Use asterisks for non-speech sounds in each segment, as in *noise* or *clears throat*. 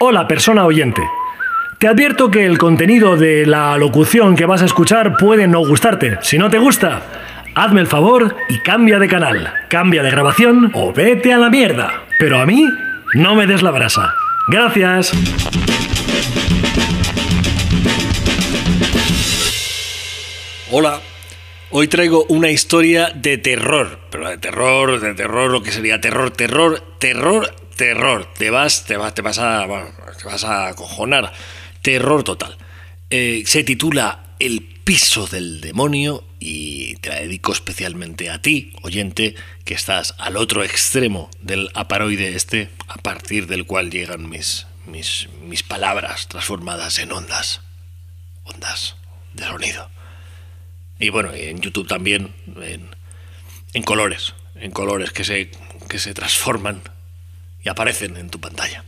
Hola persona oyente. Te advierto que el contenido de la locución que vas a escuchar puede no gustarte. Si no te gusta, hazme el favor y cambia de canal, cambia de grabación o vete a la mierda. Pero a mí, no me des la brasa. Gracias. Hola, hoy traigo una historia de terror, pero de terror, de terror, lo que sería terror, terror, terror, terror. Te vas, te vas, te vas a, te vas a acojonar. Terror total. Eh, se titula El piso del demonio y te la dedico especialmente a ti, oyente, que estás al otro extremo del aparoide este, a partir del cual llegan mis, mis, mis palabras transformadas en ondas. Ondas de sonido. Y bueno, en YouTube también, en, en colores, en colores que se, que se transforman y aparecen en tu pantalla.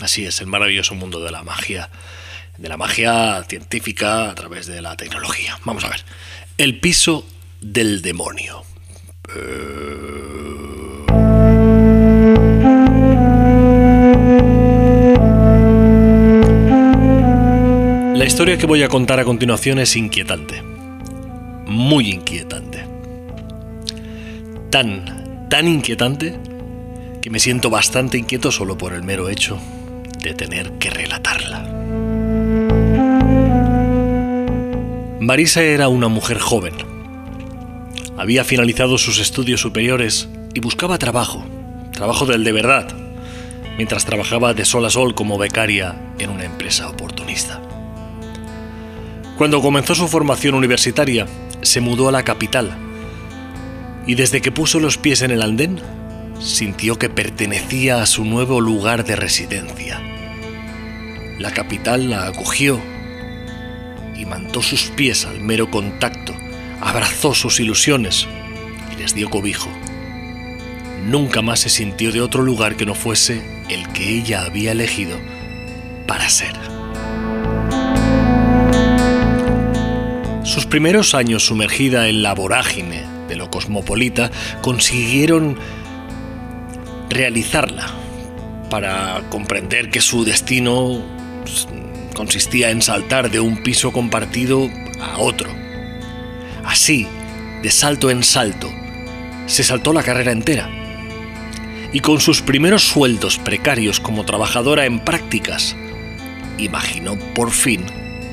Así es, el maravilloso mundo de la magia, de la magia científica a través de la tecnología. Vamos a ver, el piso del demonio. La historia que voy a contar a continuación es inquietante muy inquietante. Tan, tan inquietante que me siento bastante inquieto solo por el mero hecho de tener que relatarla. Marisa era una mujer joven. Había finalizado sus estudios superiores y buscaba trabajo, trabajo del de verdad, mientras trabajaba de sol a sol como becaria en una empresa oportunista. Cuando comenzó su formación universitaria, se mudó a la capital y desde que puso los pies en el andén, sintió que pertenecía a su nuevo lugar de residencia. La capital la acogió y mantó sus pies al mero contacto, abrazó sus ilusiones y les dio cobijo. Nunca más se sintió de otro lugar que no fuese el que ella había elegido para ser. Sus primeros años sumergida en la vorágine de lo cosmopolita consiguieron realizarla para comprender que su destino pues, consistía en saltar de un piso compartido a otro. Así, de salto en salto, se saltó la carrera entera. Y con sus primeros sueldos precarios como trabajadora en prácticas, imaginó por fin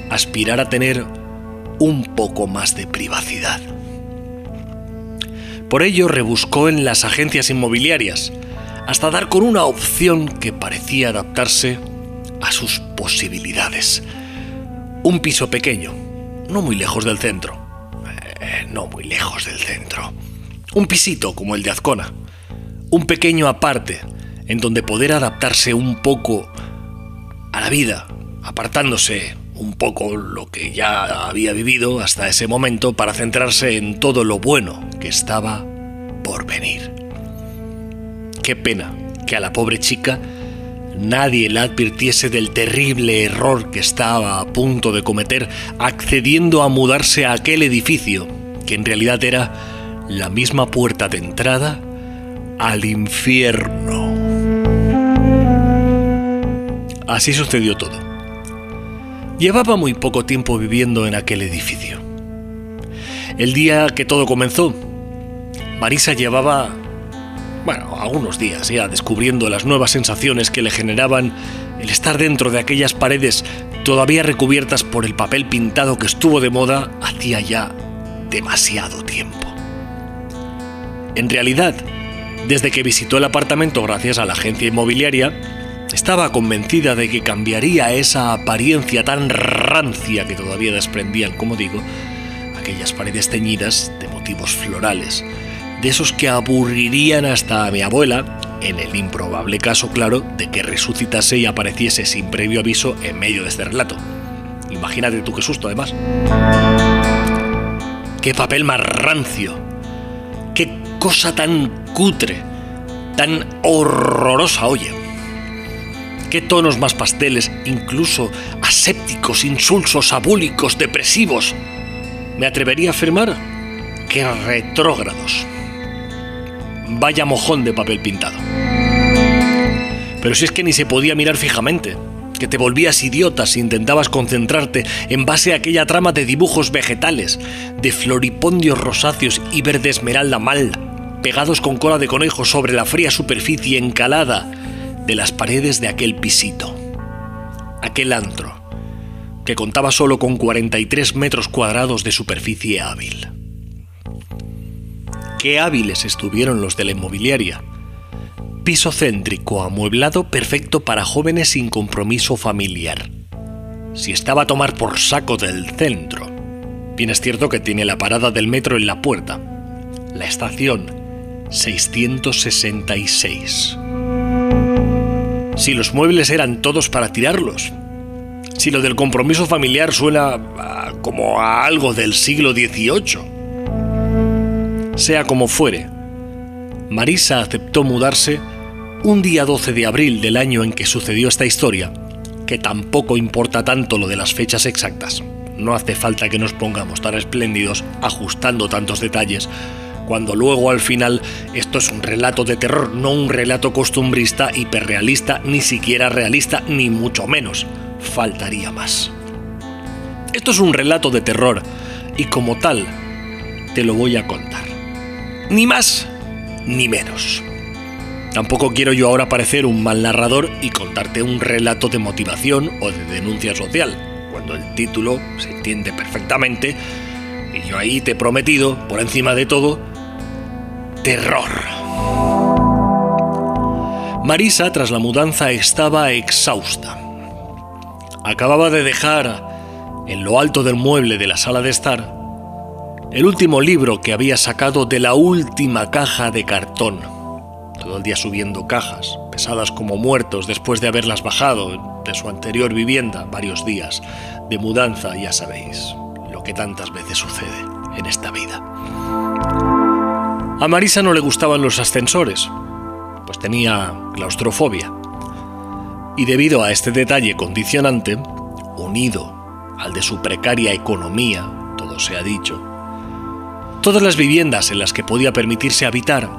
aspirar a tener un poco más de privacidad. Por ello rebuscó en las agencias inmobiliarias, hasta dar con una opción que parecía adaptarse a sus posibilidades. Un piso pequeño, no muy lejos del centro. Eh, no muy lejos del centro. Un pisito como el de Azcona. Un pequeño aparte en donde poder adaptarse un poco a la vida, apartándose un poco lo que ya había vivido hasta ese momento para centrarse en todo lo bueno que estaba por venir. Qué pena que a la pobre chica nadie la advirtiese del terrible error que estaba a punto de cometer accediendo a mudarse a aquel edificio, que en realidad era la misma puerta de entrada al infierno. Así sucedió todo. Llevaba muy poco tiempo viviendo en aquel edificio. El día que todo comenzó, Marisa llevaba, bueno, algunos días ya descubriendo las nuevas sensaciones que le generaban el estar dentro de aquellas paredes todavía recubiertas por el papel pintado que estuvo de moda hacía ya demasiado tiempo. En realidad, desde que visitó el apartamento gracias a la agencia inmobiliaria, estaba convencida de que cambiaría esa apariencia tan rancia que todavía desprendían, como digo, aquellas paredes teñidas de motivos florales, de esos que aburrirían hasta a mi abuela, en el improbable caso, claro, de que resucitase y apareciese sin previo aviso en medio de este relato. Imagínate tú qué susto, además. ¡Qué papel más rancio! ¡Qué cosa tan cutre! ¡Tan horrorosa, oye! qué tonos más pasteles, incluso asépticos, insulsos, abúlicos, depresivos. Me atrevería a afirmar que retrógrados. Vaya mojón de papel pintado. Pero si es que ni se podía mirar fijamente, que te volvías idiota si intentabas concentrarte en base a aquella trama de dibujos vegetales, de floripondios rosáceos y verde esmeralda mal, pegados con cola de conejo sobre la fría superficie encalada de las paredes de aquel pisito, aquel antro, que contaba solo con 43 metros cuadrados de superficie hábil. Qué hábiles estuvieron los de la inmobiliaria piso céntrico amueblado perfecto para jóvenes sin compromiso familiar. Si estaba a tomar por saco del centro, bien es cierto que tiene la parada del metro en la puerta. La estación 666. Si los muebles eran todos para tirarlos. Si lo del compromiso familiar suena como a algo del siglo XVIII. Sea como fuere, Marisa aceptó mudarse un día 12 de abril del año en que sucedió esta historia, que tampoco importa tanto lo de las fechas exactas. No hace falta que nos pongamos tan espléndidos ajustando tantos detalles, cuando luego al final esto es un relato de terror, no un relato costumbrista, hiperrealista, ni siquiera realista, ni mucho menos. Faltaría más. Esto es un relato de terror y como tal te lo voy a contar. Ni más ni menos. Tampoco quiero yo ahora parecer un mal narrador y contarte un relato de motivación o de denuncia social, cuando el título se entiende perfectamente y yo ahí te he prometido, por encima de todo, terror. Marisa, tras la mudanza, estaba exhausta. Acababa de dejar en lo alto del mueble de la sala de estar el último libro que había sacado de la última caja de cartón todo el día subiendo cajas, pesadas como muertos después de haberlas bajado de su anterior vivienda varios días de mudanza, ya sabéis, lo que tantas veces sucede en esta vida. A Marisa no le gustaban los ascensores, pues tenía claustrofobia. Y debido a este detalle condicionante, unido al de su precaria economía, todo se ha dicho, todas las viviendas en las que podía permitirse habitar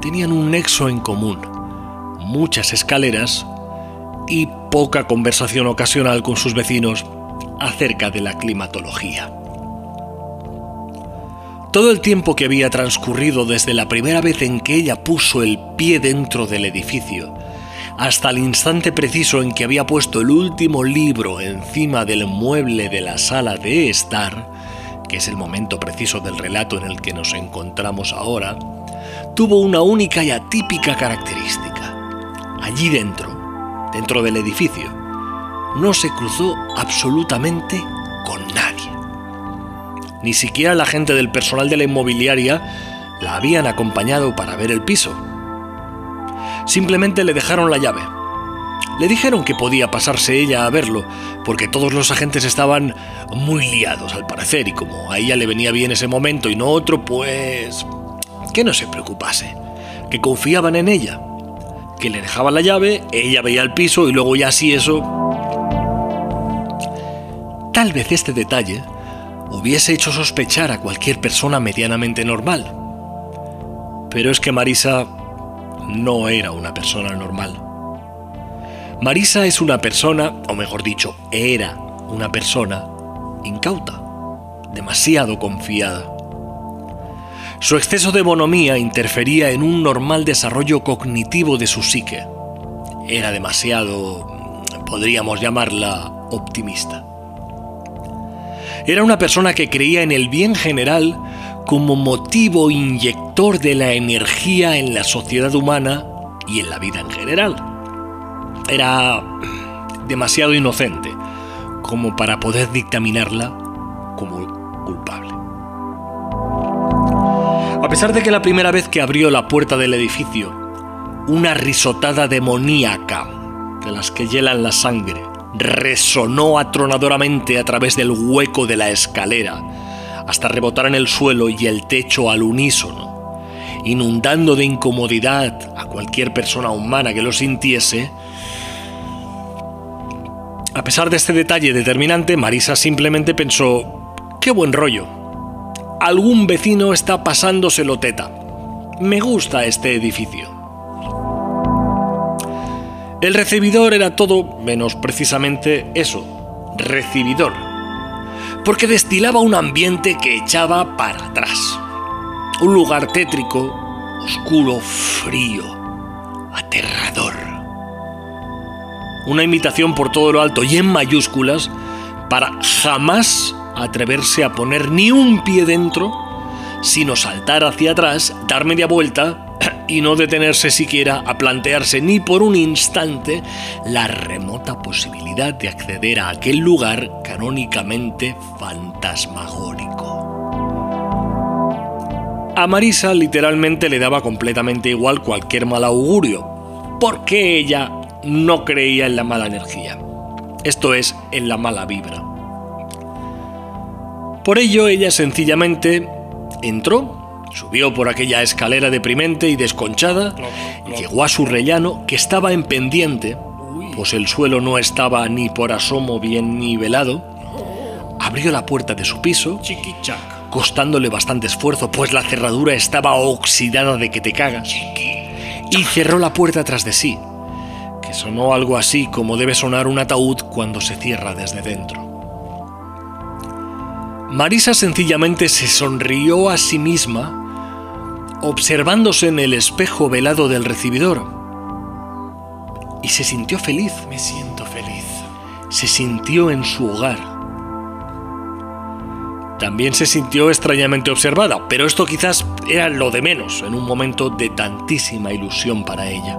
tenían un nexo en común, muchas escaleras y poca conversación ocasional con sus vecinos acerca de la climatología. Todo el tiempo que había transcurrido desde la primera vez en que ella puso el pie dentro del edificio, hasta el instante preciso en que había puesto el último libro encima del mueble de la sala de estar, que es el momento preciso del relato en el que nos encontramos ahora, tuvo una única y atípica característica. Allí dentro, dentro del edificio, no se cruzó absolutamente con nadie. Ni siquiera la gente del personal de la inmobiliaria la habían acompañado para ver el piso. Simplemente le dejaron la llave. Le dijeron que podía pasarse ella a verlo, porque todos los agentes estaban muy liados al parecer, y como a ella le venía bien ese momento y no otro, pues que no se preocupase, que confiaban en ella, que le dejaban la llave, ella veía el piso y luego ya así eso... Tal vez este detalle hubiese hecho sospechar a cualquier persona medianamente normal. Pero es que Marisa no era una persona normal. Marisa es una persona, o mejor dicho, era una persona incauta, demasiado confiada. Su exceso de bonomía interfería en un normal desarrollo cognitivo de su psique. Era demasiado, podríamos llamarla, optimista. Era una persona que creía en el bien general como motivo inyector de la energía en la sociedad humana y en la vida en general. Era demasiado inocente como para poder dictaminarla como culpable. A pesar de que la primera vez que abrió la puerta del edificio, una risotada demoníaca, de las que hielan la sangre, resonó atronadoramente a través del hueco de la escalera, hasta rebotar en el suelo y el techo al unísono, inundando de incomodidad a cualquier persona humana que lo sintiese, a pesar de este detalle determinante, Marisa simplemente pensó, qué buen rollo, algún vecino está pasándoselo teta. Me gusta este edificio. El recibidor era todo menos precisamente eso, recibidor, porque destilaba un ambiente que echaba para atrás. Un lugar tétrico, oscuro, frío, aterrador. Una invitación por todo lo alto y en mayúsculas para jamás atreverse a poner ni un pie dentro, sino saltar hacia atrás, dar media vuelta *clears throat* y no detenerse siquiera a plantearse ni por un instante la remota posibilidad de acceder a aquel lugar canónicamente fantasmagórico. A Marisa literalmente le daba completamente igual cualquier mal augurio, porque ella no creía en la mala energía, esto es, en la mala vibra. Por ello ella sencillamente entró, subió por aquella escalera deprimente y desconchada, llegó a su rellano que estaba en pendiente, pues el suelo no estaba ni por asomo bien nivelado, abrió la puerta de su piso, costándole bastante esfuerzo, pues la cerradura estaba oxidada de que te cagas, y cerró la puerta tras de sí, que sonó algo así como debe sonar un ataúd cuando se cierra desde dentro. Marisa sencillamente se sonrió a sí misma, observándose en el espejo velado del recibidor. Y se sintió feliz. Me siento feliz. Se sintió en su hogar. También se sintió extrañamente observada, pero esto quizás era lo de menos en un momento de tantísima ilusión para ella.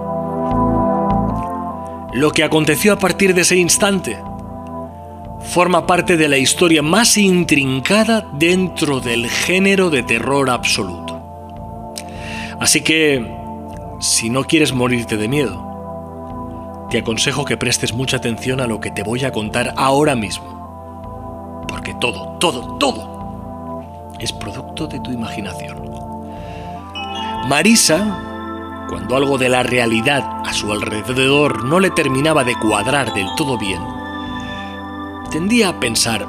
Lo que aconteció a partir de ese instante forma parte de la historia más intrincada dentro del género de terror absoluto. Así que, si no quieres morirte de miedo, te aconsejo que prestes mucha atención a lo que te voy a contar ahora mismo. Porque todo, todo, todo es producto de tu imaginación. Marisa, cuando algo de la realidad a su alrededor no le terminaba de cuadrar del todo bien, tendía a pensar,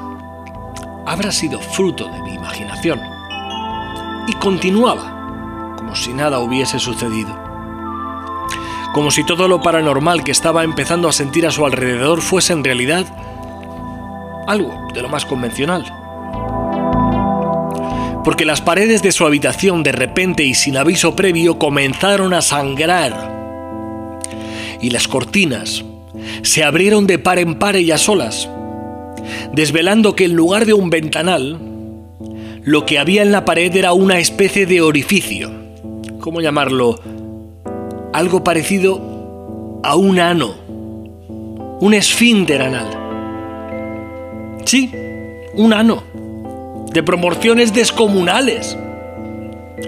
habrá sido fruto de mi imaginación. Y continuaba, como si nada hubiese sucedido. Como si todo lo paranormal que estaba empezando a sentir a su alrededor fuese en realidad algo de lo más convencional. Porque las paredes de su habitación de repente y sin aviso previo comenzaron a sangrar. Y las cortinas se abrieron de par en par a solas, desvelando que en lugar de un ventanal, lo que había en la pared era una especie de orificio. ¿Cómo llamarlo? Algo parecido a un ano. Un esfínter anal. Sí, un ano. De proporciones descomunales.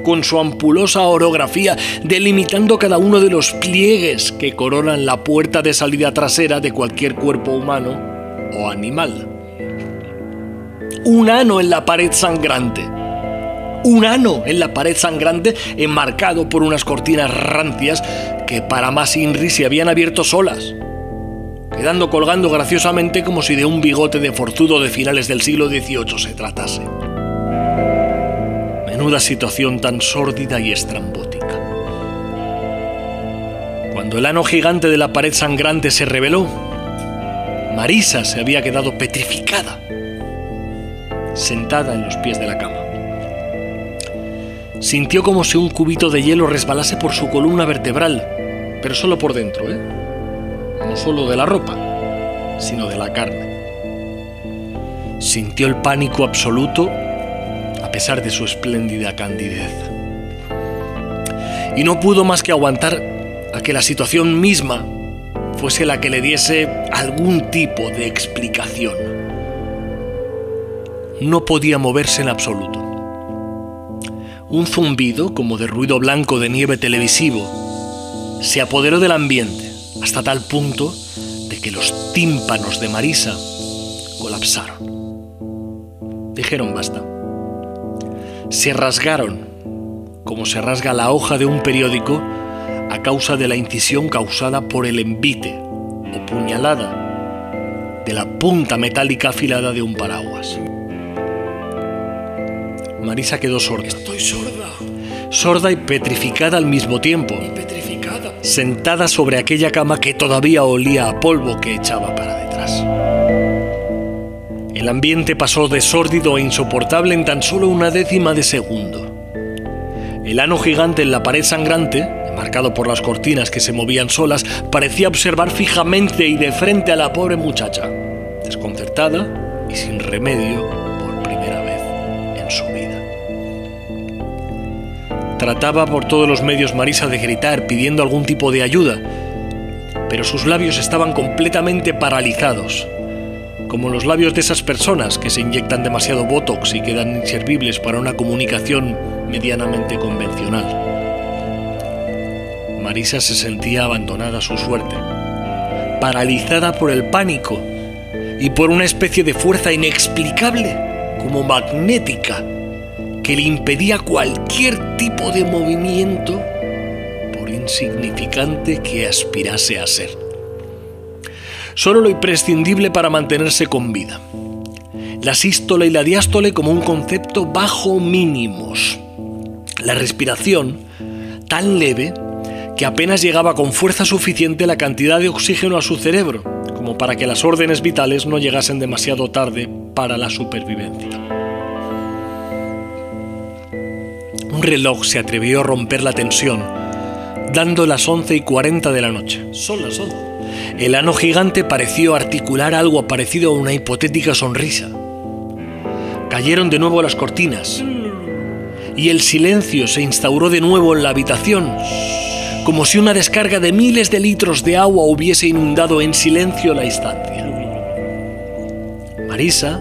Con su ampulosa orografía delimitando cada uno de los pliegues que coronan la puerta de salida trasera de cualquier cuerpo humano o animal un ano en la pared sangrante. Un ano en la pared sangrante enmarcado por unas cortinas rancias que para más Inri se habían abierto solas, quedando colgando graciosamente como si de un bigote de forzudo de finales del siglo XVIII se tratase. Menuda situación tan sórdida y estrambótica. Cuando el ano gigante de la pared sangrante se reveló, Marisa se había quedado petrificada sentada en los pies de la cama. Sintió como si un cubito de hielo resbalase por su columna vertebral, pero solo por dentro, ¿eh? No solo de la ropa, sino de la carne. Sintió el pánico absoluto a pesar de su espléndida candidez. Y no pudo más que aguantar a que la situación misma fuese la que le diese algún tipo de explicación no podía moverse en absoluto. Un zumbido, como de ruido blanco de nieve televisivo, se apoderó del ambiente hasta tal punto de que los tímpanos de Marisa colapsaron. Dijeron basta. Se rasgaron, como se rasga la hoja de un periódico a causa de la incisión causada por el envite o puñalada de la punta metálica afilada de un paraguas. Marisa quedó sorda. Estoy sorda. Sorda y petrificada al mismo tiempo. Y sentada sobre aquella cama que todavía olía a polvo que echaba para detrás. El ambiente pasó de sórdido e insoportable en tan solo una décima de segundo. El ano gigante en la pared sangrante, marcado por las cortinas que se movían solas, parecía observar fijamente y de frente a la pobre muchacha, desconcertada y sin remedio Trataba por todos los medios Marisa de gritar pidiendo algún tipo de ayuda, pero sus labios estaban completamente paralizados, como los labios de esas personas que se inyectan demasiado botox y quedan inservibles para una comunicación medianamente convencional. Marisa se sentía abandonada a su suerte, paralizada por el pánico y por una especie de fuerza inexplicable, como magnética, que le impedía cualquier tipo de movimiento, por insignificante que aspirase a ser solo lo imprescindible para mantenerse con vida. La sístole y la diástole como un concepto bajo mínimos. La respiración tan leve que apenas llegaba con fuerza suficiente la cantidad de oxígeno a su cerebro, como para que las órdenes vitales no llegasen demasiado tarde para la supervivencia. Reloj se atrevió a romper la tensión, dando las 11 y 40 de la noche. Son las 11. El ano gigante pareció articular algo parecido a una hipotética sonrisa. Cayeron de nuevo las cortinas y el silencio se instauró de nuevo en la habitación, como si una descarga de miles de litros de agua hubiese inundado en silencio la estancia. Marisa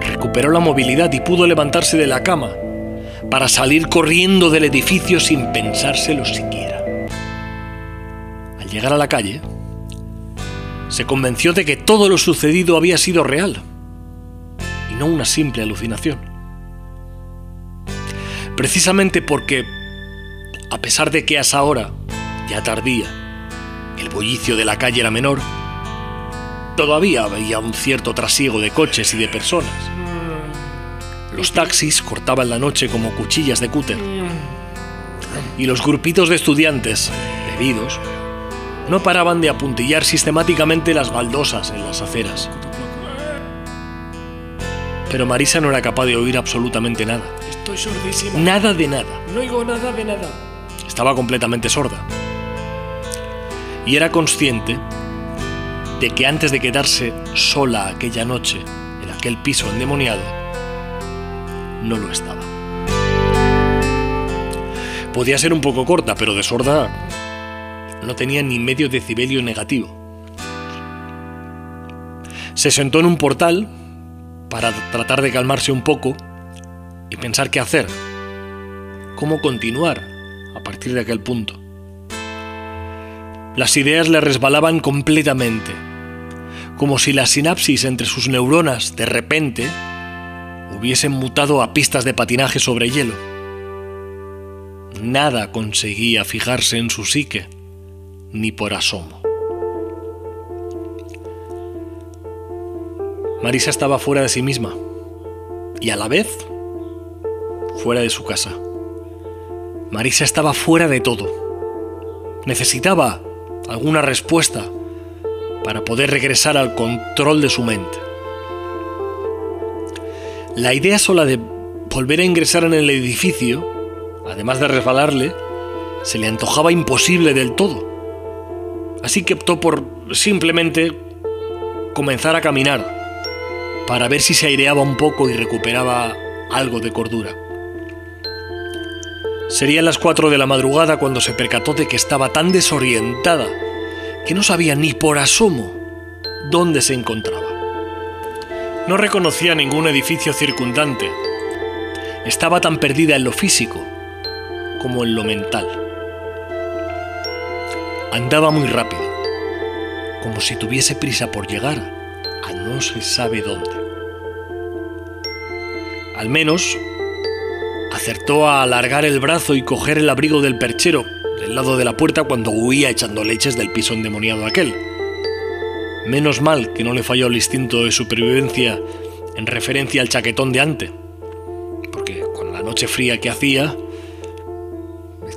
recuperó la movilidad y pudo levantarse de la cama para salir corriendo del edificio sin pensárselo siquiera. Al llegar a la calle, se convenció de que todo lo sucedido había sido real y no una simple alucinación. Precisamente porque, a pesar de que a esa hora, ya tardía, el bullicio de la calle era menor, todavía había un cierto trasiego de coches y de personas. Los taxis cortaban la noche como cuchillas de cúter. Y los grupitos de estudiantes, bebidos, no paraban de apuntillar sistemáticamente las baldosas en las aceras. Pero Marisa no era capaz de oír absolutamente nada. Estoy sordísima. Nada de nada. No oigo nada de nada. Estaba completamente sorda. Y era consciente de que antes de quedarse sola aquella noche en aquel piso endemoniado, no lo estaba. Podía ser un poco corta, pero de sorda no tenía ni medio decibelio negativo. Se sentó en un portal para tratar de calmarse un poco y pensar qué hacer, cómo continuar a partir de aquel punto. Las ideas le resbalaban completamente, como si la sinapsis entre sus neuronas de repente hubiesen mutado a pistas de patinaje sobre hielo. Nada conseguía fijarse en su psique ni por asomo. Marisa estaba fuera de sí misma y a la vez fuera de su casa. Marisa estaba fuera de todo. Necesitaba alguna respuesta para poder regresar al control de su mente. La idea sola de volver a ingresar en el edificio, además de resbalarle, se le antojaba imposible del todo. Así que optó por simplemente comenzar a caminar para ver si se aireaba un poco y recuperaba algo de cordura. Serían las 4 de la madrugada cuando se percató de que estaba tan desorientada que no sabía ni por asomo dónde se encontraba. No reconocía ningún edificio circundante. Estaba tan perdida en lo físico como en lo mental. Andaba muy rápido, como si tuviese prisa por llegar a no se sabe dónde. Al menos acertó a alargar el brazo y coger el abrigo del perchero del lado de la puerta cuando huía echando leches del piso endemoniado aquel. Menos mal que no le falló el instinto de supervivencia en referencia al chaquetón de ante, porque con la noche fría que hacía,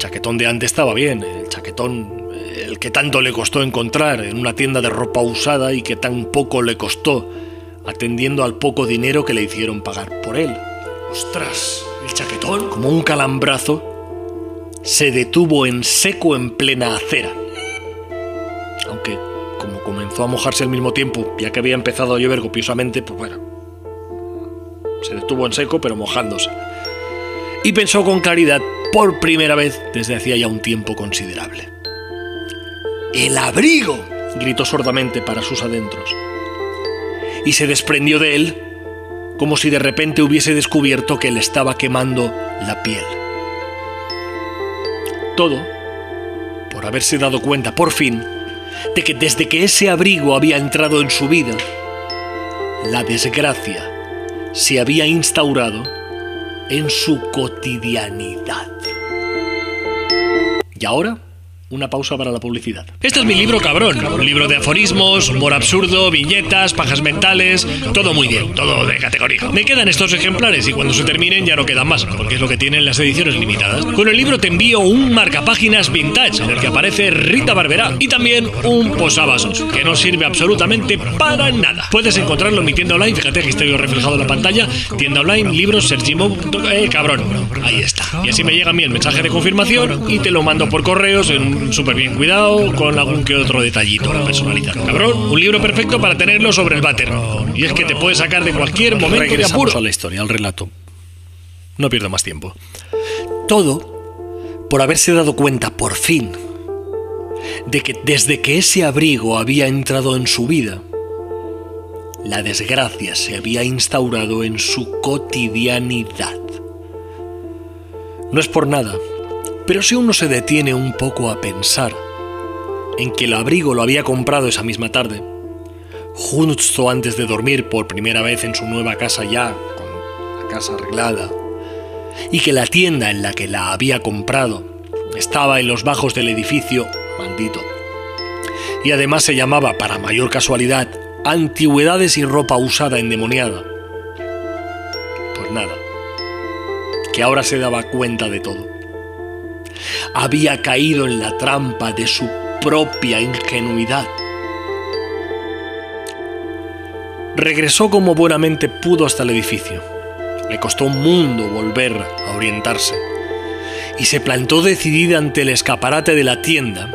chaquetón de antes estaba bien, el chaquetón el que tanto le costó encontrar en una tienda de ropa usada y que tan poco le costó atendiendo al poco dinero que le hicieron pagar por él. ¡Ostras! ¿El chaquetón? Como un calambrazo, se detuvo en seco en plena acera. Aunque, como comenzó a mojarse al mismo tiempo, ya que había empezado a llover copiosamente, pues bueno, se detuvo en seco pero mojándose. Y pensó con claridad por primera vez desde hacía ya un tiempo considerable. ¡El abrigo! gritó sordamente para sus adentros. Y se desprendió de él como si de repente hubiese descubierto que le estaba quemando la piel. Todo por haberse dado cuenta, por fin, de que desde que ese abrigo había entrado en su vida, la desgracia se había instaurado en su cotidianidad. ¿Y ahora? Una pausa para la publicidad. Este es mi libro cabrón, un libro de aforismos, humor absurdo, viñetas, pajas mentales, todo muy bien, todo de categoría. Me quedan estos ejemplares y cuando se terminen ya no quedan más, porque es lo que tienen las ediciones limitadas. Con el libro te envío un marcapáginas vintage en el que aparece Rita Barberá y también un posavasos, que no sirve absolutamente para nada. Puedes encontrarlo en mi tienda online, fíjate que estoy reflejado en la pantalla, tienda online, libros, sergimo, eh, cabrón. Ahí está. Y así me llega a mí el mensaje de confirmación y te lo mando por correos en súper bien cuidado, con algún que otro detallito personalizado. Cabrón, un libro perfecto para tenerlo sobre el váter. Y es que te puede sacar de cualquier momento de apuro. a la historia, al relato. No pierdo más tiempo. Todo por haberse dado cuenta, por fin, de que desde que ese abrigo había entrado en su vida, la desgracia se había instaurado en su cotidianidad. No es por nada, pero si uno se detiene un poco a pensar en que el abrigo lo había comprado esa misma tarde, justo antes de dormir por primera vez en su nueva casa ya, con la casa arreglada, y que la tienda en la que la había comprado estaba en los bajos del edificio maldito, y además se llamaba, para mayor casualidad, Antigüedades y ropa usada endemoniada. Pues nada, que ahora se daba cuenta de todo había caído en la trampa de su propia ingenuidad. Regresó como buenamente pudo hasta el edificio. Le costó un mundo volver a orientarse y se plantó decidida ante el escaparate de la tienda,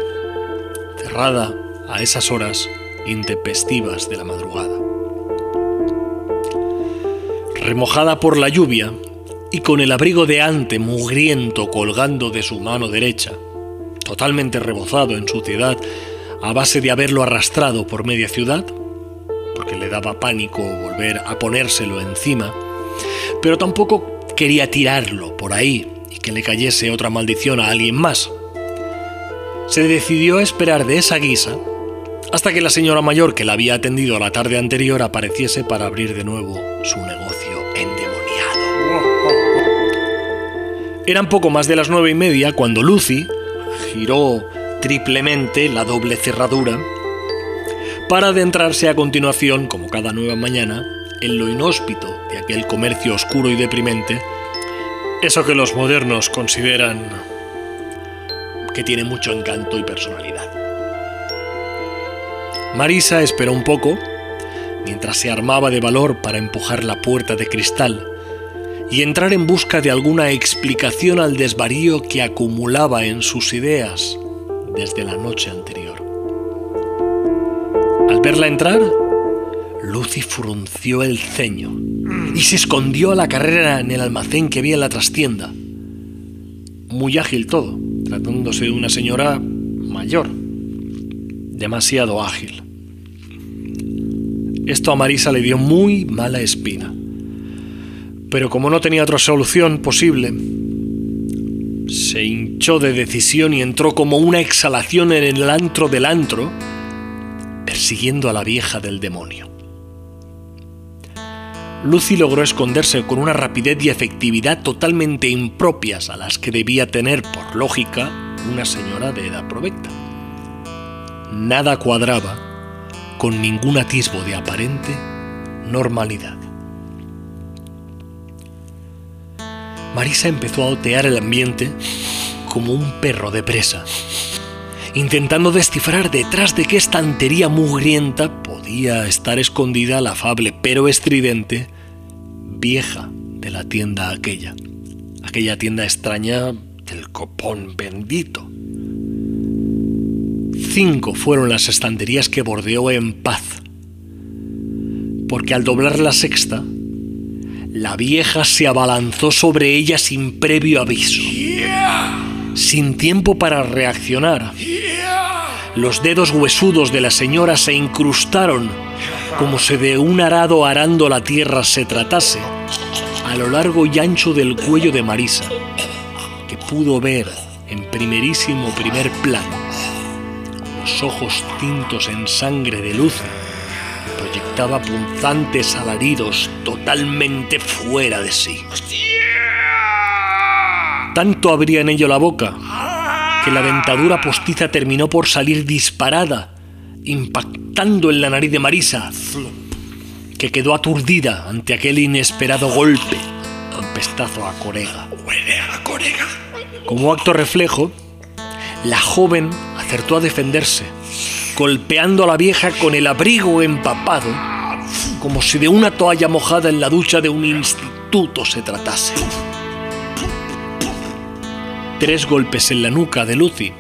cerrada a esas horas intempestivas de la madrugada. Remojada por la lluvia, y con el abrigo de ante mugriento colgando de su mano derecha, totalmente rebozado en suciedad a base de haberlo arrastrado por media ciudad, porque le daba pánico volver a ponérselo encima, pero tampoco quería tirarlo por ahí y que le cayese otra maldición a alguien más. Se decidió a esperar de esa guisa hasta que la señora mayor que la había atendido la tarde anterior apareciese para abrir de nuevo su negocio Eran poco más de las nueve y media cuando Lucy giró triplemente la doble cerradura para adentrarse a continuación, como cada nueva mañana, en lo inhóspito de aquel comercio oscuro y deprimente, eso que los modernos consideran que tiene mucho encanto y personalidad. Marisa esperó un poco, mientras se armaba de valor para empujar la puerta de cristal y entrar en busca de alguna explicación al desvarío que acumulaba en sus ideas desde la noche anterior. Al verla entrar, Lucy frunció el ceño y se escondió a la carrera en el almacén que había en la trastienda. Muy ágil todo, tratándose de una señora mayor, demasiado ágil. Esto a Marisa le dio muy mala espina. Pero como no tenía otra solución posible, se hinchó de decisión y entró como una exhalación en el antro del antro, persiguiendo a la vieja del demonio. Lucy logró esconderse con una rapidez y efectividad totalmente impropias a las que debía tener, por lógica, una señora de edad provecta. Nada cuadraba con ningún atisbo de aparente normalidad. Marisa empezó a otear el ambiente como un perro de presa, intentando descifrar detrás de qué estantería mugrienta podía estar escondida la afable pero estridente vieja de la tienda aquella, aquella tienda extraña del copón bendito. Cinco fueron las estanterías que bordeó en paz, porque al doblar la sexta, la vieja se abalanzó sobre ella sin previo aviso, sin tiempo para reaccionar. Los dedos huesudos de la señora se incrustaron como si de un arado arando la tierra se tratase, a lo largo y ancho del cuello de Marisa, que pudo ver en primerísimo primer plano los ojos tintos en sangre de luz proyectaba punzantes alaridos totalmente fuera de sí. Tanto abría en ello la boca que la dentadura postiza terminó por salir disparada, impactando en la nariz de Marisa, que quedó aturdida ante aquel inesperado golpe, con pestazo a corega. Huele a corega. Como acto reflejo, la joven acertó a defenderse, golpeando a la vieja con el abrigo empapado, como si de una toalla mojada en la ducha de un instituto se tratase. Tres golpes en la nuca de Lucy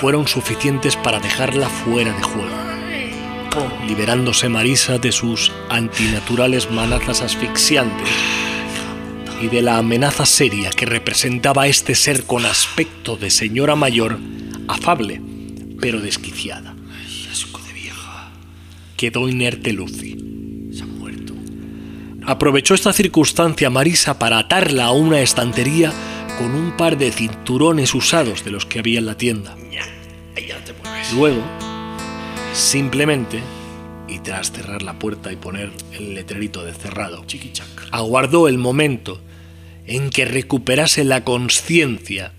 fueron suficientes para dejarla fuera de juego, liberándose Marisa de sus antinaturales manazas asfixiantes y de la amenaza seria que representaba este ser con aspecto de señora mayor, afable, pero desquiciada. Quedó inerte Lucy. Se ha muerto. Aprovechó esta circunstancia Marisa para atarla a una estantería con un par de cinturones usados de los que había en la tienda. Ya. Ahí ya te mueves. Luego, simplemente, y tras cerrar la puerta y poner el letrerito de cerrado, aguardó el momento en que recuperase la conciencia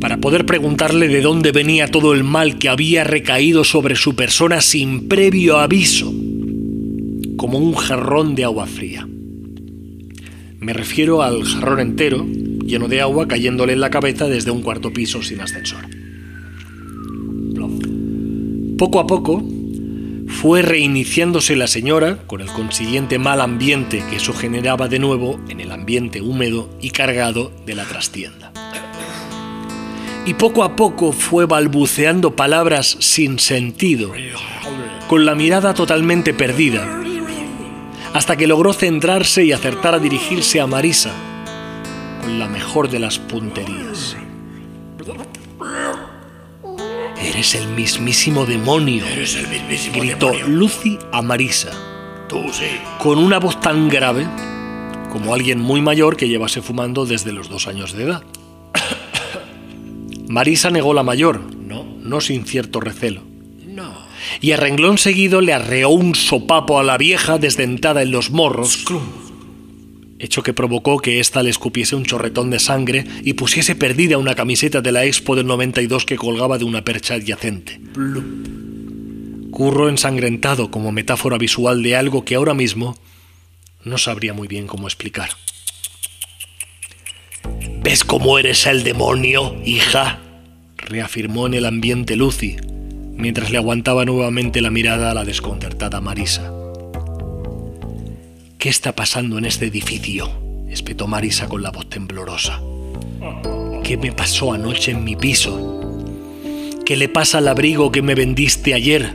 para poder preguntarle de dónde venía todo el mal que había recaído sobre su persona sin previo aviso, como un jarrón de agua fría. Me refiero al jarrón entero, lleno de agua cayéndole en la cabeza desde un cuarto piso sin ascensor. Poco a poco fue reiniciándose la señora con el consiguiente mal ambiente que eso generaba de nuevo en el ambiente húmedo y cargado de la trastienda. Y poco a poco fue balbuceando palabras sin sentido, con la mirada totalmente perdida, hasta que logró centrarse y acertar a dirigirse a Marisa con la mejor de las punterías. Eres el mismísimo demonio, Eres el mismísimo gritó demonio. Lucy a Marisa, Tú sí. con una voz tan grave como alguien muy mayor que llevase fumando desde los dos años de edad. Marisa negó la mayor, no, no sin cierto recelo, No. y a renglón seguido le arreó un sopapo a la vieja desdentada en los morros, Scrum. hecho que provocó que ésta le escupiese un chorretón de sangre y pusiese perdida una camiseta de la Expo del 92 que colgaba de una percha adyacente. Plup. Curro ensangrentado como metáfora visual de algo que ahora mismo no sabría muy bien cómo explicar. ¿Ves cómo eres el demonio, hija? reafirmó en el ambiente Lucy, mientras le aguantaba nuevamente la mirada a la desconcertada Marisa. ¿Qué está pasando en este edificio? espetó Marisa con la voz temblorosa. ¿Qué me pasó anoche en mi piso? ¿Qué le pasa al abrigo que me vendiste ayer?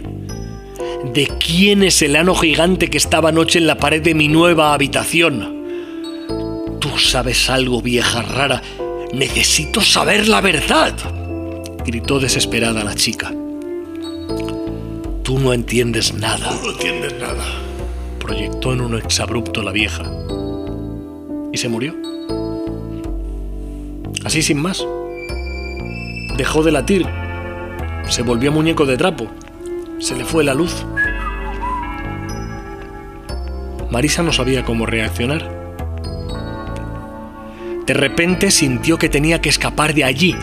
¿De quién es el ano gigante que estaba anoche en la pared de mi nueva habitación? Tú sabes algo, vieja rara. Necesito saber la verdad. Gritó desesperada la chica. Tú no entiendes nada, No entiendes nada. proyectó en un exabrupto la vieja. Y se murió. Así sin más. Dejó de latir. Se volvió muñeco de trapo. Se le fue la luz. Marisa no sabía cómo reaccionar. De repente sintió que tenía que escapar de allí,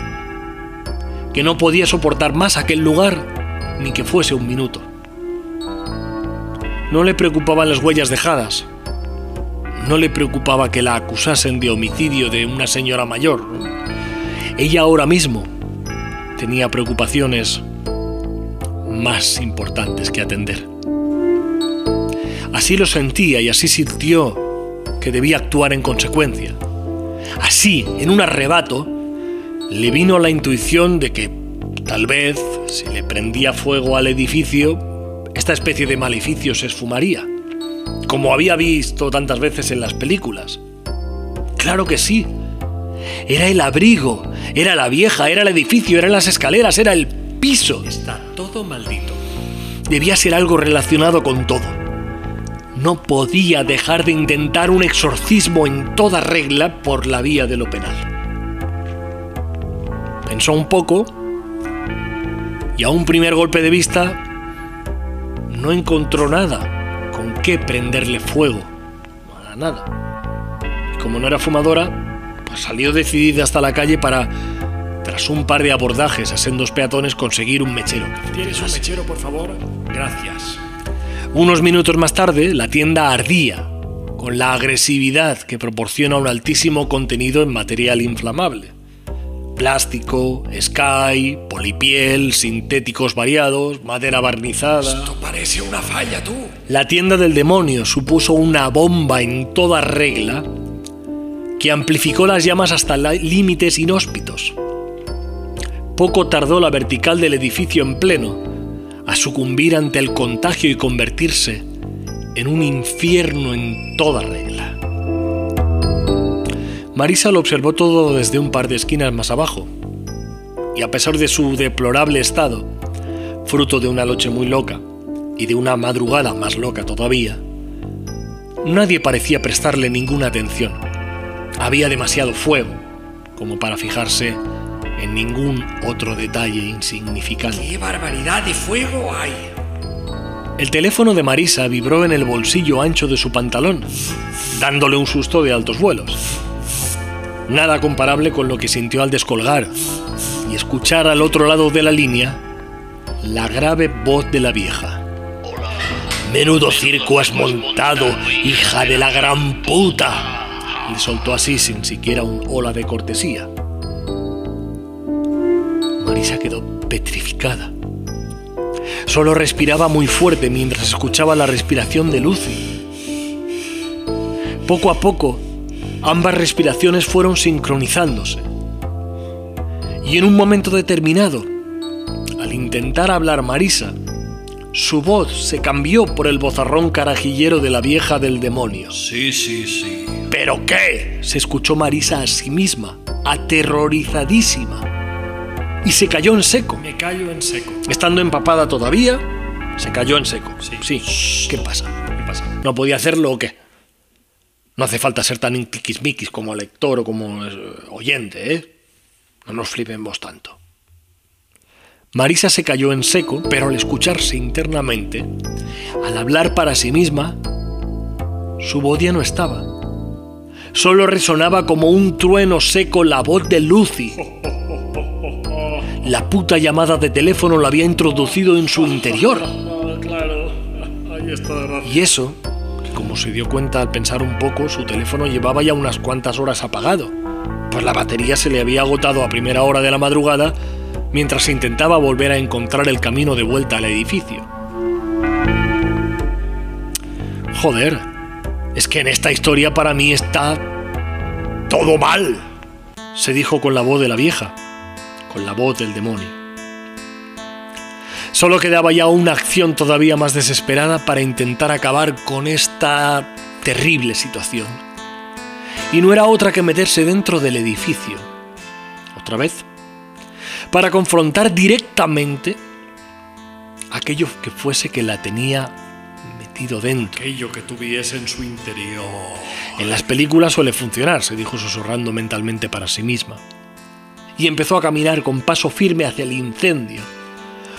que no podía soportar más aquel lugar, ni que fuese un minuto. No le preocupaban las huellas dejadas. No le preocupaba que la acusasen de homicidio de una señora mayor. ella ahora mismo tenía preocupaciones más importantes que atender. Así lo sentía y así sintió que debía actuar en consecuencia. Así, en un arrebato, le vino la intuición de que tal vez, si le prendía fuego al edificio, esta especie de maleficio se esfumaría, como había visto tantas veces en las películas. Claro que sí. Era el abrigo, era la vieja, era el edificio, eran las escaleras, era el piso. Está todo maldito. Debía ser algo relacionado con todo no podía dejar de intentar un exorcismo en toda regla por la vía de lo penal. Pensó un poco y a un primer golpe de vista no encontró nada con qué prenderle fuego. Nada. Y como no era fumadora, pues salió decidida hasta la calle para, tras un par de abordajes a sendos peatones, conseguir un mechero. ¿Tienes un mechero, por favor? Gracias. Unos minutos más tarde, la tienda ardía, con la agresividad que proporciona un altísimo contenido en material inflamable. Plástico, sky, polipiel, sintéticos variados, madera barnizada. Esto parece una falla, tú. La tienda del demonio supuso una bomba en toda regla que amplificó las llamas hasta límites inhóspitos. Poco tardó la vertical del edificio en pleno, a sucumbir ante el contagio y convertirse en un infierno en toda regla. Marisa lo observó todo desde un par de esquinas más abajo, y a pesar de su deplorable estado, fruto de una noche muy loca y de una madrugada más loca todavía, nadie parecía prestarle ninguna atención. Había demasiado fuego como para fijarse en ningún otro detalle insignificante. ¡Qué barbaridad de fuego hay! El teléfono de Marisa vibró en el bolsillo ancho de su pantalón, dándole un susto de altos vuelos. Nada comparable con lo que sintió al descolgar y escuchar al otro lado de la línea la grave voz de la vieja. Menudo circo has montado, hija de la gran puta. Le soltó así sin siquiera un ola de cortesía. Marisa quedó petrificada. Solo respiraba muy fuerte mientras escuchaba la respiración de Lucy. Poco a poco, ambas respiraciones fueron sincronizándose. Y en un momento determinado, al intentar hablar Marisa, su voz se cambió por el bozarrón carajillero de la vieja del demonio. Sí, sí, sí. ¿Pero qué? se escuchó Marisa a sí misma, aterrorizadísima y se cayó en seco. Me callo en seco. Estando empapada todavía, se cayó en seco. Sí. Sí. ¿Qué pasa? ¿Qué pasa? ¿No podía hacerlo o qué? No hace falta ser tan intiquismiquis como lector o como eh, oyente, ¿eh? No nos flipemos tanto. Marisa se cayó en seco, pero al escucharse internamente, al hablar para sí misma, su voz ya no estaba. Solo resonaba como un trueno seco la voz de Lucy. *laughs* La puta llamada de teléfono la había introducido en su interior. razón. Y eso, que como se dio cuenta al pensar un poco, su teléfono llevaba ya unas cuantas horas apagado, pues la batería se le había agotado a primera hora de la madrugada mientras intentaba volver a encontrar el camino de vuelta al edificio. Joder, es que en esta historia para mí está todo mal, se dijo con la voz de la vieja, con la voz del demonio. Solo quedaba ya una acción todavía más desesperada para intentar acabar con esta terrible situación. Y no era otra que meterse dentro del edificio. Otra vez. Para confrontar directamente aquello que fuese que la tenía metido dentro. Aquello que tuviese en su interior. En las películas suele funcionar, se dijo susurrando mentalmente para sí misma. Y empezó a caminar con paso firme hacia el incendio,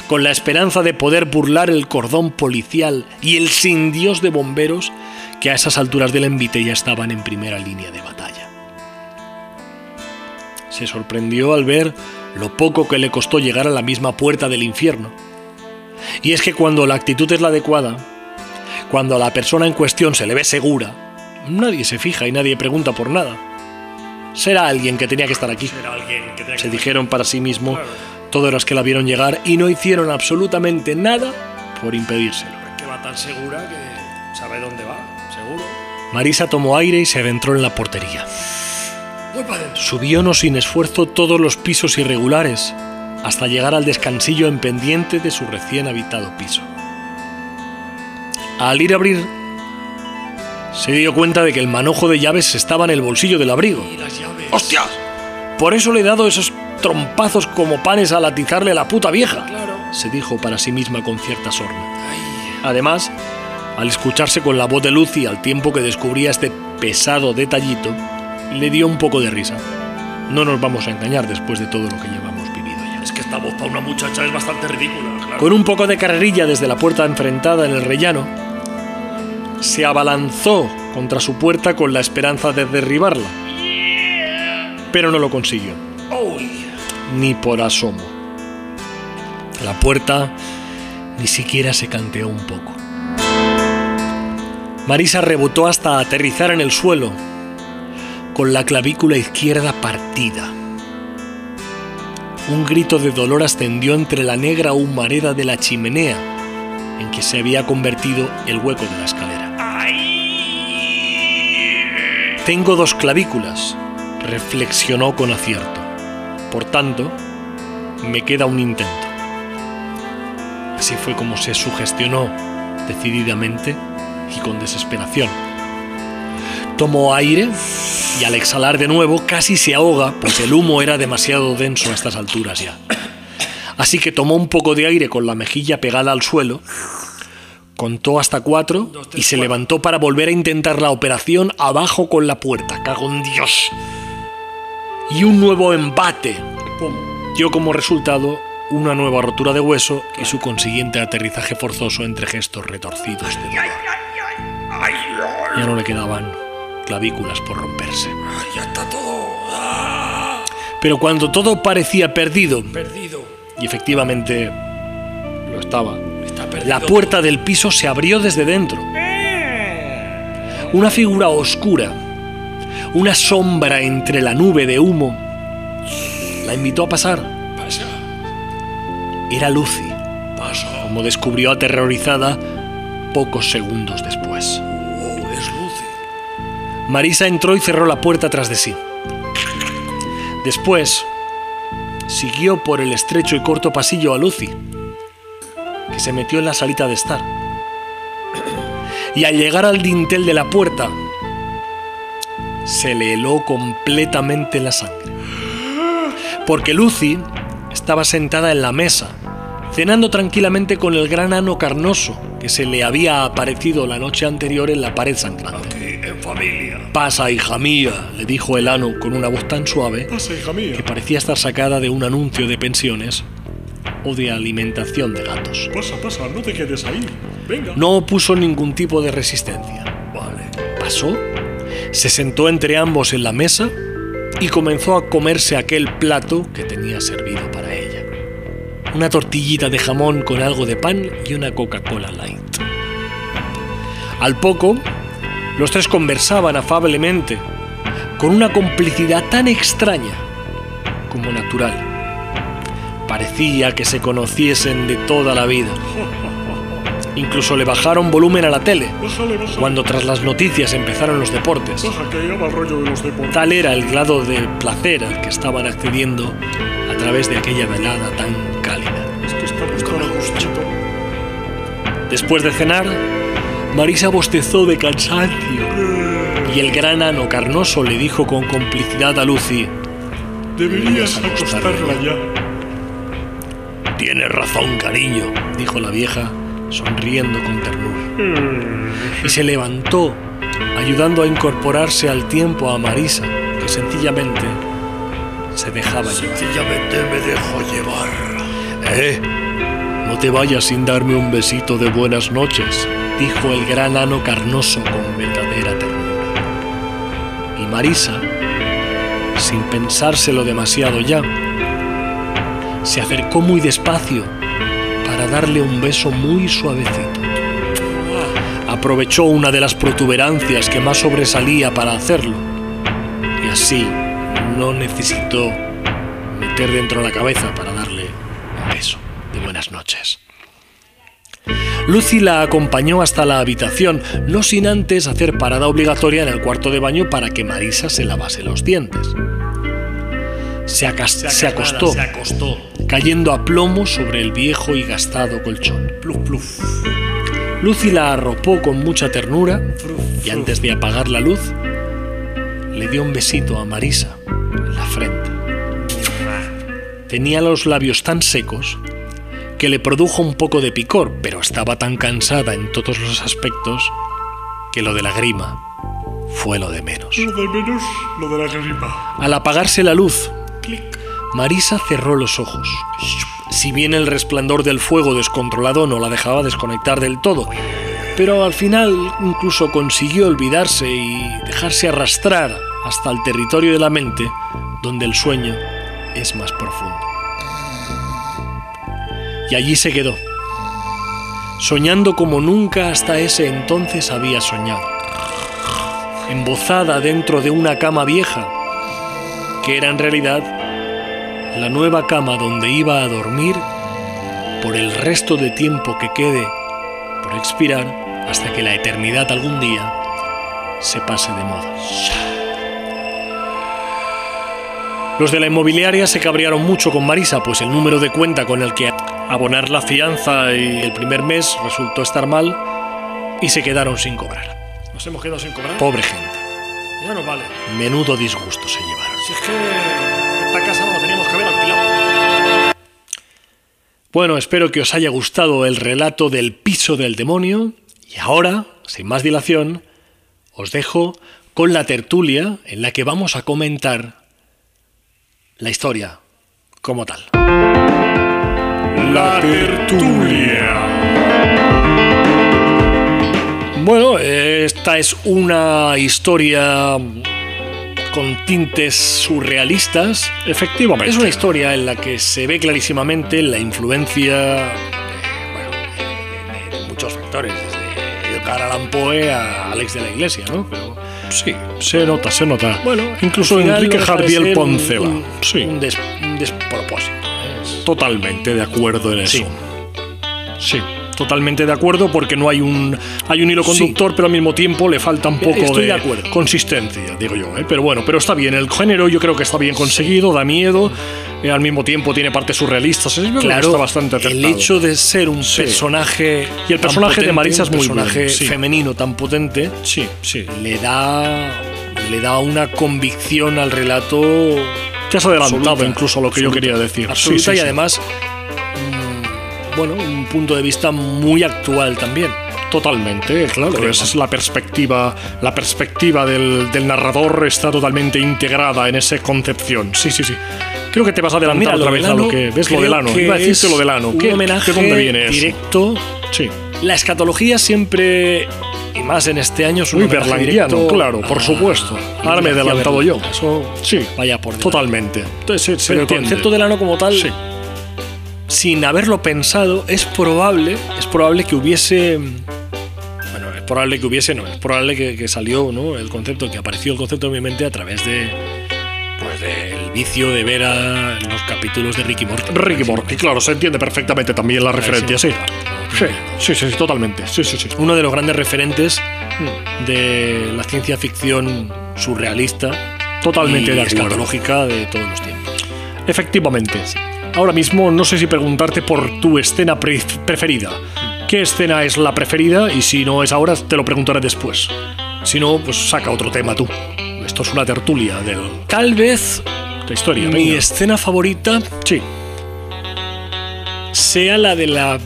con la esperanza de poder burlar el cordón policial y el sin Dios de bomberos que a esas alturas del envite ya estaban en primera línea de batalla. Se sorprendió al ver lo poco que le costó llegar a la misma puerta del infierno. Y es que cuando la actitud es la adecuada, cuando a la persona en cuestión se le ve segura, nadie se fija y nadie pregunta por nada. Será alguien que tenía que estar aquí. Era alguien que tenía Se dijeron para sí mismo Claro. todos los que la vieron llegar y no hicieron absolutamente nada por impedírselo. que va tan segura que sabe dónde va, seguro. Marisa tomó aire y se adentró en la portería. Subió no sin esfuerzo todos los pisos irregulares hasta llegar al descansillo en pendiente de su recién habitado piso. Al ir a abrir, se dio cuenta de que el manojo de llaves estaba en el bolsillo del abrigo. ¡Hostias! Por eso le he dado esos trompazos como panes al atizarle a la puta vieja, Claro. se dijo para sí misma con cierta sorna. Además, al escucharse con la voz de Lucy al tiempo que descubría este pesado detallito, le dio un poco de risa. No nos vamos a engañar después de todo lo que llevamos vivido ya. Es que esta voz para una muchacha es bastante ridícula, claro. Con un poco de carrerilla desde la puerta enfrentada en el rellano, se abalanzó contra su puerta con la esperanza de derribarla. Pero no lo consiguió, ni por asomo. La puerta ni siquiera se canteó un poco. Marisa rebotó hasta aterrizar en el suelo, con la clavícula izquierda partida. Un grito de dolor ascendió entre la negra humareda de la chimenea en que se había convertido el hueco de la escalera. Tengo dos clavículas, reflexionó con acierto. Por tanto, me queda un intento. Así fue como se sugestionó decididamente y con desesperación. Tomó aire y al exhalar de nuevo casi se ahoga porque el humo era demasiado denso a estas alturas ya. Así que tomó un poco de aire con la mejilla pegada al suelo, contó hasta cuatro y se levantó para volver a intentar la operación abajo con la puerta. Cago en Dios. Y un nuevo embate. Dio como resultado una nueva rotura de hueso y su consiguiente aterrizaje forzoso entre gestos retorcidos de dolor. Ya no le quedaban clavículas por romperse. ay, ya está todo. Ah, Pero cuando todo parecía perdido, perdido. y efectivamente lo estaba. La puerta del piso se abrió desde dentro. Una figura oscura, una sombra entre la nube de humo, la invitó a pasar. Pasa, Era Lucy, como descubrió aterrorizada pocos segundos después. Marisa entró y cerró la puerta tras de sí. Después, siguió por el estrecho y corto pasillo a Lucy, que se metió en la salita de estar. Y al llegar al dintel de la puerta, se le heló completamente la sangre. Porque Lucy estaba sentada en la mesa, cenando tranquilamente con el gran ano carnoso que se le había aparecido la noche anterior en la pared sangrante. Aquí, en familia. Pasa, hija mía, le dijo el ano con una voz tan suave Pasa, hija mía. que parecía estar sacada de un anuncio de pensiones o de alimentación de gatos. Pasa, pasa, no te quedes ahí. Venga. No opuso ningún tipo de resistencia. Vale. Pasó, se sentó entre ambos en la mesa y comenzó a comerse aquel plato que tenía servido para ella. Una tortillita de jamón con algo de pan y una Coca-Cola light. Al poco, los tres conversaban afablemente, con una complicidad tan extraña como natural. Parecía que se conociesen de toda la vida. Incluso le bajaron volumen a la tele, cuando tras las noticias empezaron los deportes. Tal era el grado de placer al que estaban accediendo a través de aquella velada tan cálida. Después de cenar, Marisa bostezó de cansancio y el gran ano carnoso le dijo con complicidad a Lucy, Deberías acostarla ya. Tienes razón, cariño, dijo la vieja, sonriendo con ternura. Y se levantó, ayudando a incorporarse al tiempo a Marisa, que sencillamente se dejaba llevar. Sencillamente me dejo llevar. Eh, no te vayas sin darme un besito de buenas noches, dijo el gran ano carnoso con verdadera ternura. Y Marisa, sin pensárselo demasiado ya, se acercó muy despacio para darle un beso muy suavecito. Aprovechó una de las protuberancias que más sobresalía para hacerlo, y así, no necesitó meter dentro la cabeza para darle un beso de buenas noches. Lucy la acompañó hasta la habitación, no sin antes hacer parada obligatoria en el cuarto de baño para que Marisa se lavase los dientes. Se, acostó, Se acostó. cayendo a plomo sobre el viejo y gastado colchón. Pluf, pluf. Lucy la arropó con mucha ternura y antes de apagar la luz, le dio un besito a Marisa en la frente. Tenía los labios tan secos que le produjo un poco de picor, pero estaba tan cansada en todos los aspectos que lo de la grima fue lo de menos. Lo de menos, lo de la gripa. Al apagarse la luz, Marisa cerró los ojos. Si bien el resplandor del fuego descontrolado no la dejaba desconectar del todo, pero al final incluso consiguió olvidarse y dejarse arrastrar hasta el territorio de la mente, donde el sueño es más profundo. Y allí se quedó, soñando como nunca hasta ese entonces había soñado, embozada dentro de una cama vieja, que era en realidad la nueva cama donde iba a dormir por el resto de tiempo que quede por expirar hasta que la eternidad algún día se pase de moda. Los de la inmobiliaria se cabrearon mucho con Marisa, pues el número de cuenta con el que abonar la fianza y el primer mes resultó estar mal y se quedaron sin cobrar. Nos hemos quedado sin cobrar. Pobre gente, Ya no vale. menudo disgusto se llevaron. Si es que esta casa Bueno, espero que os haya gustado el relato del piso del demonio y ahora, sin más dilación, os dejo con la tertulia en la que vamos a comentar la historia como tal. La tertulia. Bueno, eh, esta es una historia con tintes surrealistas. Efectivamente. Es una historia en la que se ve clarísimamente la influencia de, bueno, de- de- de muchos factores, desde Edgar Allan Poe a Alex de la Iglesia, ¿no? Pero Sí, se nota, se nota. bueno, incluso Enrique no Jardiel un- Poncela. un- Sí, un, des- un despropósito. Es- totalmente de acuerdo en eso. Sí. Sí, totalmente de acuerdo porque no hay un hay un hilo conductor, pero al mismo tiempo le falta un poco Estoy de, de consistencia, digo yo. ¿eh? Pero bueno, pero está bien. El género yo creo que está bien conseguido, da miedo, eh, al mismo tiempo tiene partes surrealistas. Es, yo Claro, está bastante el acertado. hecho de ser un Sí. personaje Y el personaje de potente, Marisa es muy personaje bueno, sí. femenino tan potente Sí, sí. le da le da una convicción al relato Te has adelantado absoluta, incluso a lo que yo absoluta, quería decir. absoluta Sí, sí, y sí. además bueno un punto de vista muy actual también Totalmente, claro. Creo. Esa es la perspectiva. La perspectiva del, del narrador está totalmente integrada en esa concepción. Sí, sí, sí. Creo que te vas a adelantar Mira, otra vez a lo que ves lo del ano. que Iba a decirte lo del ano. ¿Qué- homenaje ¿De dónde viene eso? directo Sí. la escatología siempre y más en este año es un berlanguiano, directo claro, por supuesto. Ahora me he adelantado yo. Eso Sí, vaya por delante. totalmente. Entonces, se, se Pero el concepto del ano como tal, Sí. Sin haberlo pensado, es probable, es probable que hubiese. Bueno, es probable que hubiese, no, es probable que, que salió, ¿no? El concepto, que apareció el concepto en mi mente a través de. Pues del vicio de ver a los capítulos de Ricky Morty. Ricky Morty, claro, se entiende perfectamente también la referencia, sí. Sí, sí, sí, sí, totalmente. Sí, sí, sí. Uno de los grandes referentes de la ciencia ficción surrealista Totalmente y escatológica de todos los tiempos. Efectivamente. Ahora mismo no sé si preguntarte por tu escena pre- preferida. ¿Qué escena es la preferida? Y si no es ahora, te lo preguntaré después. Si no, pues saca otro tema tú. Esto es una tertulia de Tal vez la historia. mi venga. escena favorita Sí, sea la de la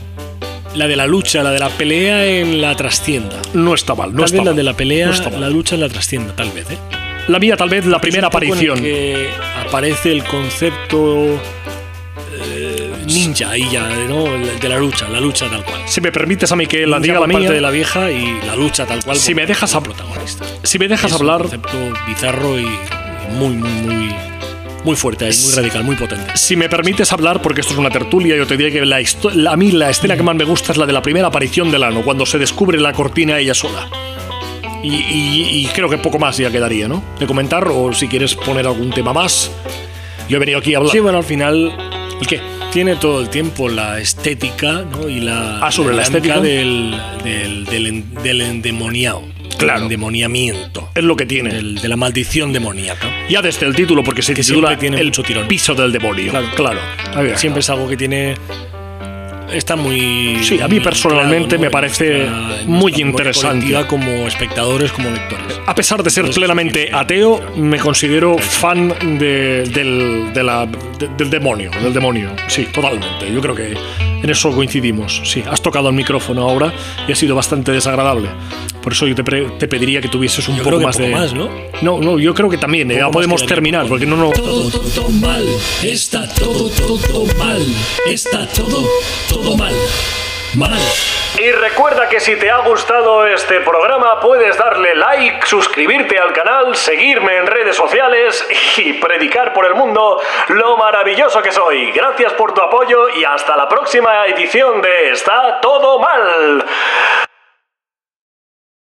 la de la lucha, la de la pelea en la trastienda. no está mal, no tal está vez la mal. de la pelea, No está mal. la lucha en la trastienda, tal vez, ¿eh? La mía, tal vez, la primera poco en aparición. que aparece el concepto ninja ya, ¿no? De la lucha, la lucha tal cual. Si me permites a mí que la Ninja diga la parte mía, de la vieja y la lucha tal cual. Si me dejas los hab- protagonistas. si me dejas Es hablar, Un concepto bizarro y, y muy, muy, muy, muy fuerte, ahí, muy radical, muy potente. si me permites hablar, porque esto es una tertulia, yo te diré que la a mí la escena que más me gusta es la de la primera aparición del ano, cuando se descubre la cortina ella sola. Y, creo que poco más ya quedaría, ¿no? De comentar o si quieres poner algún tema más. Yo he venido aquí a hablar. Sí, bueno, al final. ¿El qué? Tiene todo el tiempo la estética ¿no? y la. Ah, sobre la, estética del, del, del, endemoniado. Claro. endemoniamiento. Es lo que tiene. de la maldición demoníaca. Ya desde el título, porque se titula tiene El piso del demonio. Claro, claro. Siempre es algo que tiene está muy. Sí, a mí personalmente me parece muy interesante. Como espectadores, como lectores. A pesar de ser plenamente ateo, me considero fan del, del demonio. Del demonio, sí, totalmente. Yo creo que en eso coincidimos. Sí, has tocado el micrófono ahora y ha sido bastante desagradable. Por eso yo te, te pediría que tuvieses un poco más de. Más, ¿no? No, no, yo creo que también. Ya podemos terminar, porque no, no. Todo, todo mal. Está todo, todo mal. Está todo, todo mal. Mal. Y recuerda que si te ha gustado este programa puedes darle like, suscribirte al canal, seguirme en redes sociales y predicar por el mundo lo maravilloso que soy. Gracias por tu apoyo y hasta la próxima edición de Está todo mal.